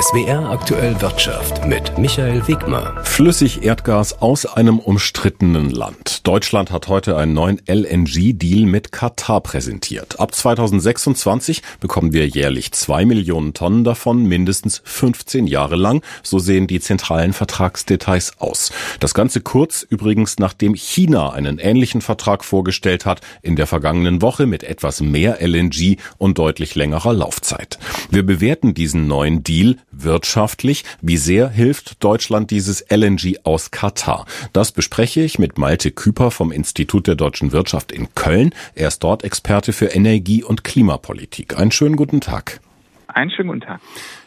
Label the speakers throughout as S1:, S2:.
S1: SWR aktuell Wirtschaft mit Michael Wegmer.
S2: Flüssig Erdgas aus einem umstrittenen Land. Deutschland hat heute einen neuen LNG-Deal mit Katar präsentiert. Ab 2026 bekommen wir jährlich zwei Millionen Tonnen davon, mindestens 15 Jahre lang. So sehen die zentralen Vertragsdetails aus. Das Ganze kurz übrigens, nachdem China einen ähnlichen Vertrag vorgestellt hat, in der vergangenen Woche mit etwas mehr LNG und deutlich längerer Laufzeit. Wir bewerten diesen neuen Deal wirtschaftlich. Wie sehr hilft Deutschland dieses LNG aus Katar? Das bespreche ich mit Malte Küper vom Institut der deutschen Wirtschaft in Köln. Er ist dort Experte für Energie- und Klimapolitik. Einen schönen guten Tag.
S3: Einen schönen guten Tag.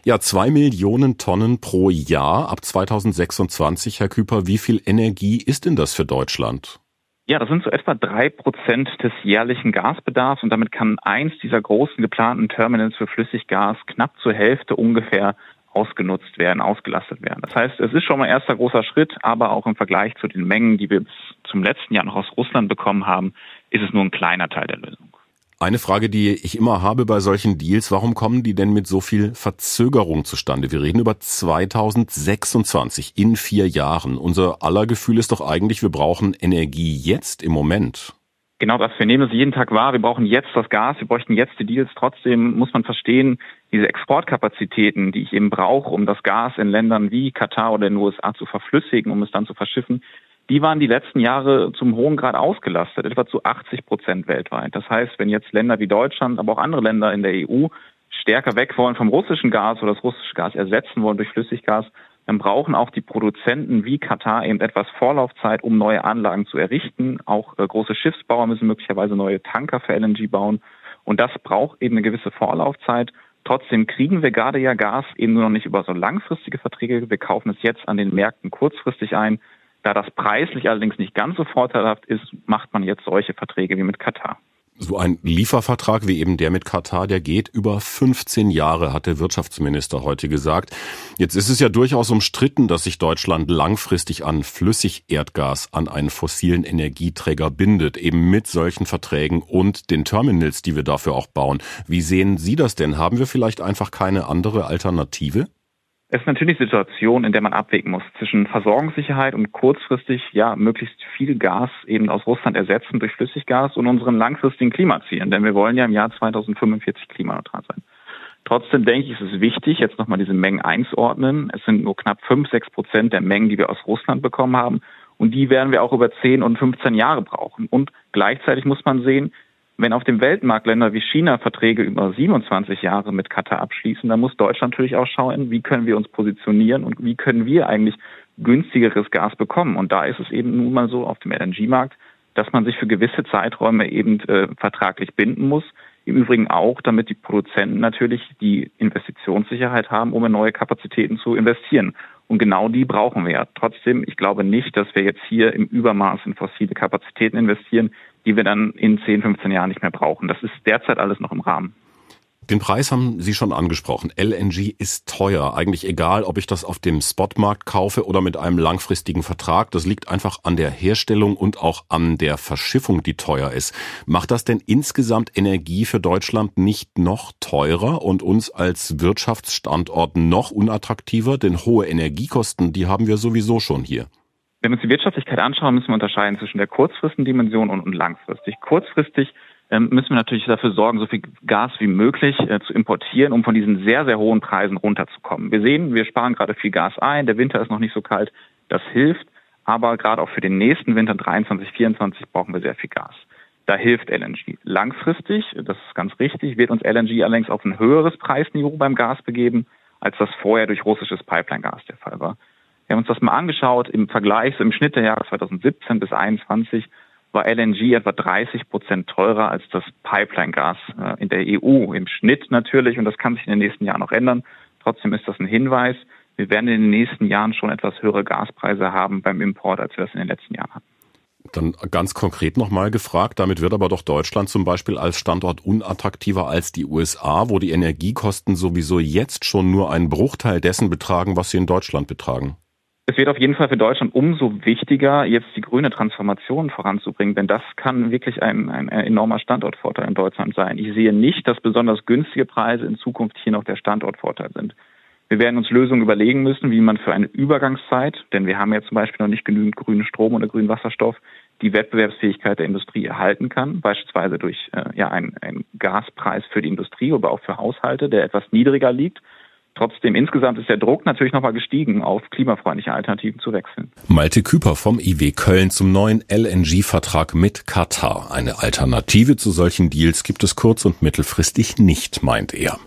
S2: Ja, zwei Millionen Tonnen pro Jahr ab 2026, Herr Küper. Wie viel Energie ist denn das für Deutschland?
S3: Ja, das sind so etwa drei Prozent des jährlichen Gasbedarfs und damit kann eins dieser großen geplanten Terminals für Flüssiggas knapp zur Hälfte ungefähr ausgenutzt werden, ausgelastet werden. Das heißt, es ist schon mal erster großer Schritt, aber auch im Vergleich zu den Mengen, die wir bis zum letzten Jahr noch aus Russland bekommen haben, ist es nur ein kleiner Teil der Lösung.
S2: Eine Frage, die ich immer habe bei solchen Deals, warum kommen die denn mit so viel Verzögerung zustande? Wir reden über 2026 in vier Jahren. Unser aller Gefühl ist doch eigentlich, wir brauchen Energie jetzt im Moment.
S3: Genau das. Wir nehmen es jeden Tag wahr. Wir brauchen jetzt das Gas. Wir bräuchten jetzt die Deals. Trotzdem muss man verstehen, diese Exportkapazitäten, die ich eben brauche, um das Gas in Ländern wie Katar oder den USA zu verflüssigen, um es dann zu verschiffen, die waren die letzten Jahre zum hohen Grad ausgelastet, etwa zu 80 Prozent weltweit. Das heißt, wenn jetzt Länder wie Deutschland, aber auch andere Länder in der EU stärker weg wollen vom russischen Gas oder das russische Gas ersetzen wollen durch Flüssiggas, dann brauchen auch die Produzenten wie Katar eben etwas Vorlaufzeit, um neue Anlagen zu errichten. Auch äh, große Schiffsbauer müssen möglicherweise neue Tanker für LNG bauen. Und das braucht eben eine gewisse Vorlaufzeit. Trotzdem kriegen wir gerade ja Gas eben nur noch nicht über so langfristige Verträge. Wir kaufen es jetzt an den Märkten kurzfristig ein. Da das preislich allerdings nicht ganz so vorteilhaft ist, macht man jetzt solche Verträge wie mit Katar.
S2: So ein Liefervertrag wie eben der mit Katar, der geht über 15 Jahre, hat der Wirtschaftsminister heute gesagt. Jetzt ist es ja durchaus umstritten, dass sich Deutschland langfristig an Flüssigerdgas an einen fossilen Energieträger bindet, eben mit solchen Verträgen und den Terminals, die wir dafür auch bauen. Wie sehen Sie das denn? Haben wir vielleicht einfach keine andere Alternative?
S3: Es ist natürlich eine Situation, in der man abwägen muss zwischen Versorgungssicherheit und kurzfristig ja möglichst viel Gas eben aus Russland ersetzen durch Flüssiggas und unseren langfristigen Klimazielen. Denn wir wollen ja im Jahr 2045 klimaneutral sein. Trotzdem denke ich, es ist wichtig, jetzt nochmal diese Mengen einzuordnen. Es sind nur knapp 5, 6 Prozent der Mengen, die wir aus Russland bekommen haben. Und die werden wir auch über 10 und 15 Jahre brauchen. Und gleichzeitig muss man sehen, wenn auf dem Weltmarkt Länder wie China Verträge über 27 Jahre mit Katar abschließen, dann muss Deutschland natürlich auch schauen, wie können wir uns positionieren und wie können wir eigentlich günstigeres Gas bekommen. Und da ist es eben nun mal so auf dem LNG-Markt, dass man sich für gewisse Zeiträume eben äh, vertraglich binden muss. Im Übrigen auch, damit die Produzenten natürlich die Investitionssicherheit haben, um in neue Kapazitäten zu investieren. Und genau die brauchen wir ja. Trotzdem, ich glaube nicht, dass wir jetzt hier im Übermaß in fossile Kapazitäten investieren, die wir dann in 10, 15 Jahren nicht mehr brauchen. Das ist derzeit alles noch im Rahmen.
S2: Den Preis haben Sie schon angesprochen. LNG ist teuer. Eigentlich egal, ob ich das auf dem Spotmarkt kaufe oder mit einem langfristigen Vertrag. Das liegt einfach an der Herstellung und auch an der Verschiffung, die teuer ist. Macht das denn insgesamt Energie für Deutschland nicht noch teurer und uns als Wirtschaftsstandort noch unattraktiver? Denn hohe Energiekosten, die haben wir sowieso schon hier.
S3: Wenn wir uns die Wirtschaftlichkeit anschauen, müssen wir unterscheiden zwischen der kurzfristigen Dimension und, und langfristig. Kurzfristig ähm, müssen wir natürlich dafür sorgen, so viel Gas wie möglich äh, zu importieren, um von diesen sehr, sehr hohen Preisen runterzukommen. Wir sehen, wir sparen gerade viel Gas ein, der Winter ist noch nicht so kalt, das hilft, aber gerade auch für den nächsten Winter 23, 24 brauchen wir sehr viel Gas. Da hilft LNG. Langfristig, das ist ganz richtig, wird uns LNG allerdings auf ein höheres Preisniveau beim Gas begeben, als das vorher durch russisches Pipeline-Gas der Fall war. Wir haben uns das mal angeschaut. Im Vergleich, so im Schnitt der Jahre 2017 bis 2021 war LNG etwa 30 Prozent teurer als das Pipeline-Gas äh, in der EU. Im Schnitt natürlich, und das kann sich in den nächsten Jahren noch ändern. Trotzdem ist das ein Hinweis. Wir werden in den nächsten Jahren schon etwas höhere Gaspreise haben beim Import, als wir das in den letzten Jahren hatten.
S2: Dann ganz konkret nochmal gefragt, damit wird aber doch Deutschland zum Beispiel als Standort unattraktiver als die USA, wo die Energiekosten sowieso jetzt schon nur einen Bruchteil dessen betragen, was sie in Deutschland betragen.
S3: Es wird auf jeden Fall für Deutschland umso wichtiger, jetzt die grüne Transformation voranzubringen, denn das kann wirklich ein, ein enormer Standortvorteil in Deutschland sein. Ich sehe nicht, dass besonders günstige Preise in Zukunft hier noch der Standortvorteil sind. Wir werden uns Lösungen überlegen müssen, wie man für eine Übergangszeit, denn wir haben ja zum Beispiel noch nicht genügend grünen Strom oder grünen Wasserstoff, die Wettbewerbsfähigkeit der Industrie erhalten kann, beispielsweise durch äh, ja, einen, einen Gaspreis für die Industrie, aber auch für Haushalte, der etwas niedriger liegt Trotzdem insgesamt ist der Druck natürlich nochmal gestiegen, auf klimafreundliche Alternativen zu wechseln.
S2: Malte Küper vom IW Köln zum neuen LNG-Vertrag mit Katar. Eine Alternative zu solchen Deals gibt es kurz- und mittelfristig nicht, meint er.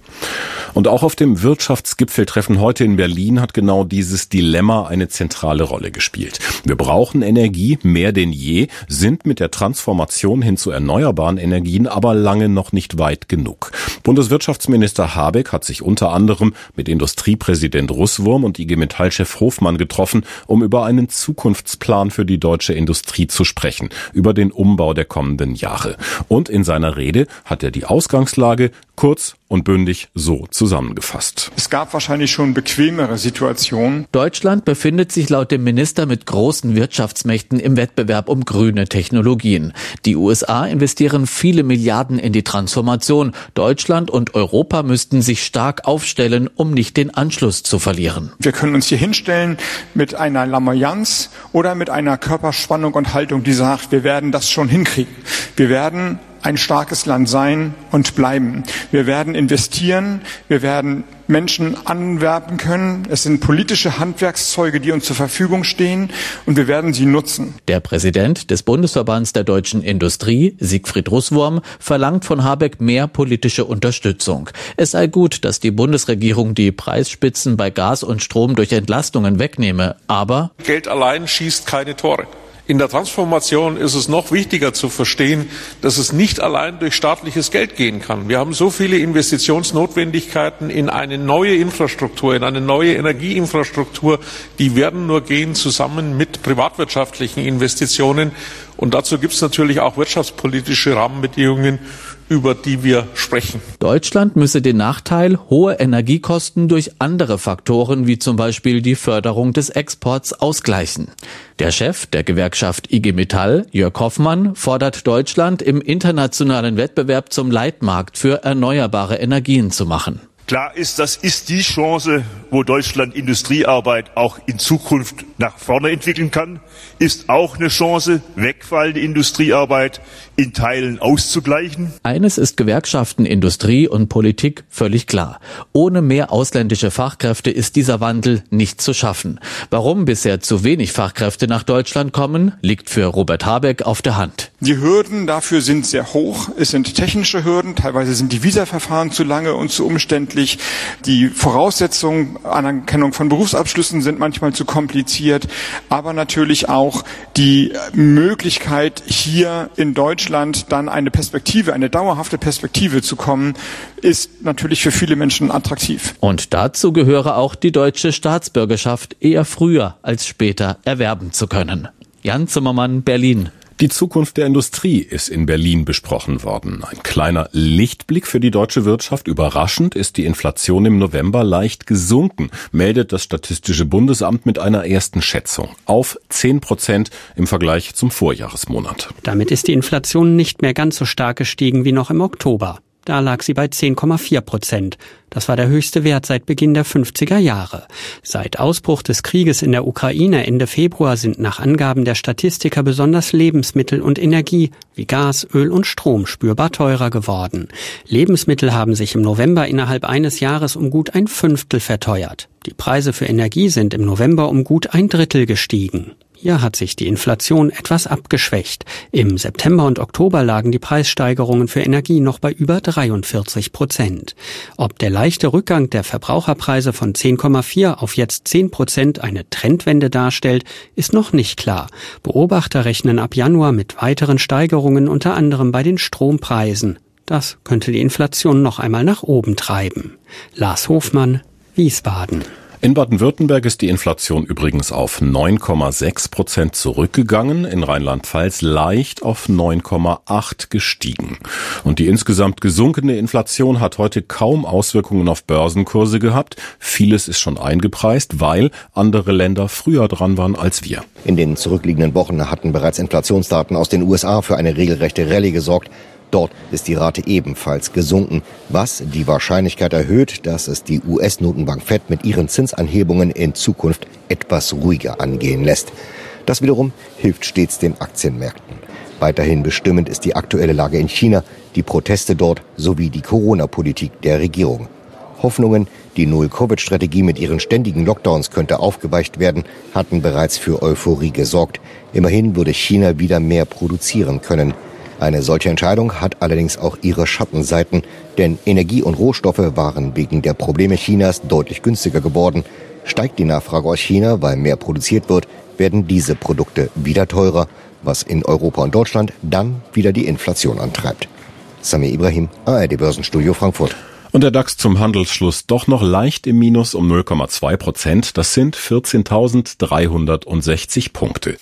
S2: Und auch auf dem Wirtschaftsgipfeltreffen heute in Berlin hat genau dieses Dilemma eine zentrale Rolle gespielt. Wir brauchen Energie mehr denn je, sind mit der Transformation hin zu erneuerbaren Energien aber lange noch nicht weit genug. Bundeswirtschaftsminister Habeck hat sich unter anderem mit Industriepräsident Russwurm und IG Metall-Chef Hofmann getroffen, um über einen Zukunftsplan für die deutsche Industrie zu sprechen, über den Umbau der kommenden Jahre. Und in seiner Rede hat er die Ausgangslage kurz und bündig so zusammengefasst.
S4: Es gab wahrscheinlich schon bequemere Situationen.
S5: Deutschland befindet sich laut dem Minister mit großen Wirtschaftsmächten im Wettbewerb um grüne Technologien. Die USA investieren viele Milliarden in die Transformation. Deutschland und Europa müssten sich stark aufstellen, um nicht den Anschluss zu verlieren.
S4: Wir können uns hier hinstellen mit einer Lamoyanz oder mit einer Körperspannung und Haltung, die sagt, wir werden das schon hinkriegen. Wir werden ein starkes Land sein und bleiben. Wir werden investieren, wir werden Menschen anwerben können. Es sind politische Handwerkszeuge, die uns zur Verfügung stehen und wir werden sie nutzen.
S5: Der Präsident des Bundesverbands der deutschen Industrie, Siegfried Russwurm, verlangt von Habeck mehr politische Unterstützung. Es sei gut, dass die Bundesregierung die Preisspitzen bei Gas und Strom durch Entlastungen wegnehme, aber
S6: Geld allein schießt keine Tore. In der Transformation ist es noch wichtiger zu verstehen, dass es nicht allein durch staatliches Geld gehen kann. Wir haben so viele Investitionsnotwendigkeiten in eine neue Infrastruktur, in eine neue Energieinfrastruktur, die werden nur gehen zusammen mit privatwirtschaftlichen Investitionen. Und dazu gibt es natürlich auch wirtschaftspolitische Rahmenbedingungen, über die wir sprechen.
S5: Deutschland müsse den Nachteil hohe Energiekosten durch andere Faktoren wie zum Beispiel die Förderung des Exports ausgleichen. Der Chef der Gewerkschaft IG Metall, Jörg Hoffmann, fordert Deutschland im internationalen Wettbewerb zum Leitmarkt für erneuerbare Energien zu machen.
S7: Klar ist, das ist die Chance, wo Deutschland Industriearbeit auch in Zukunft nach vorne entwickeln kann, ist auch eine Chance, wegfallende Industriearbeit in Teilen auszugleichen.
S5: Eines ist Gewerkschaften, Industrie und Politik völlig klar. Ohne mehr ausländische Fachkräfte ist dieser Wandel nicht zu schaffen. Warum bisher zu wenig Fachkräfte nach Deutschland kommen, liegt für Robert Habeck auf der Hand.
S4: Die Hürden dafür sind sehr hoch. Es sind technische Hürden. Teilweise sind die Visaverfahren zu lange und zu umständlich. Die Voraussetzungen, Anerkennung von Berufsabschlüssen sind manchmal zu kompliziert. Aber natürlich auch die Möglichkeit, hier in Deutschland dann eine Perspektive, eine dauerhafte Perspektive zu kommen, ist natürlich für viele Menschen attraktiv.
S5: Und dazu gehöre auch die deutsche Staatsbürgerschaft eher früher als später erwerben zu können. Jan Zimmermann, Berlin.
S2: Die Zukunft der Industrie ist in Berlin besprochen worden. Ein kleiner Lichtblick für die deutsche Wirtschaft. Überraschend ist die Inflation im November leicht gesunken, meldet das Statistische Bundesamt mit einer ersten Schätzung auf 10 Prozent im Vergleich zum Vorjahresmonat.
S8: Damit ist die Inflation nicht mehr ganz so stark gestiegen wie noch im Oktober. Da lag sie bei 10,4 Prozent. Das war der höchste Wert seit Beginn der 50er Jahre. Seit Ausbruch des Krieges in der Ukraine Ende Februar sind nach Angaben der Statistiker besonders Lebensmittel und Energie wie Gas, Öl und Strom spürbar teurer geworden. Lebensmittel haben sich im November innerhalb eines Jahres um gut ein Fünftel verteuert. Die Preise für Energie sind im November um gut ein Drittel gestiegen. Hier hat sich die Inflation etwas abgeschwächt. Im September und Oktober lagen die Preissteigerungen für Energie noch bei über 43 Prozent. Ob der leichte Rückgang der Verbraucherpreise von 10,4 auf jetzt 10 Prozent eine Trendwende darstellt, ist noch nicht klar. Beobachter rechnen ab Januar mit weiteren Steigerungen unter anderem bei den Strompreisen. Das könnte die Inflation noch einmal nach oben treiben. Lars Hofmann, Wiesbaden.
S2: In Baden-Württemberg ist die Inflation übrigens auf 9,6 Prozent zurückgegangen, in Rheinland-Pfalz leicht auf 9,8 gestiegen. Und die insgesamt gesunkene Inflation hat heute kaum Auswirkungen auf Börsenkurse gehabt. Vieles ist schon eingepreist, weil andere Länder früher dran waren als wir.
S9: In den zurückliegenden Wochen hatten bereits Inflationsdaten aus den USA für eine regelrechte Rallye gesorgt. Dort ist die Rate ebenfalls gesunken, was die Wahrscheinlichkeit erhöht, dass es die US-Notenbank Fed mit ihren Zinsanhebungen in Zukunft etwas ruhiger angehen lässt. Das wiederum hilft stets den Aktienmärkten. Weiterhin bestimmend ist die aktuelle Lage in China, die Proteste dort sowie die Corona-Politik der Regierung. Hoffnungen, die Null-Covid-Strategie mit ihren ständigen Lockdowns könnte aufgeweicht werden, hatten bereits für Euphorie gesorgt. Immerhin würde China wieder mehr produzieren können. Eine solche Entscheidung hat allerdings auch ihre Schattenseiten, denn Energie und Rohstoffe waren wegen der Probleme Chinas deutlich günstiger geworden. Steigt die Nachfrage aus China, weil mehr produziert wird, werden diese Produkte wieder teurer, was in Europa und Deutschland dann wieder die Inflation antreibt. Sami Ibrahim, ARD Börsenstudio Frankfurt.
S2: Und der DAX zum Handelsschluss doch noch leicht im Minus um 0,2 Prozent. Das sind 14.360 Punkte.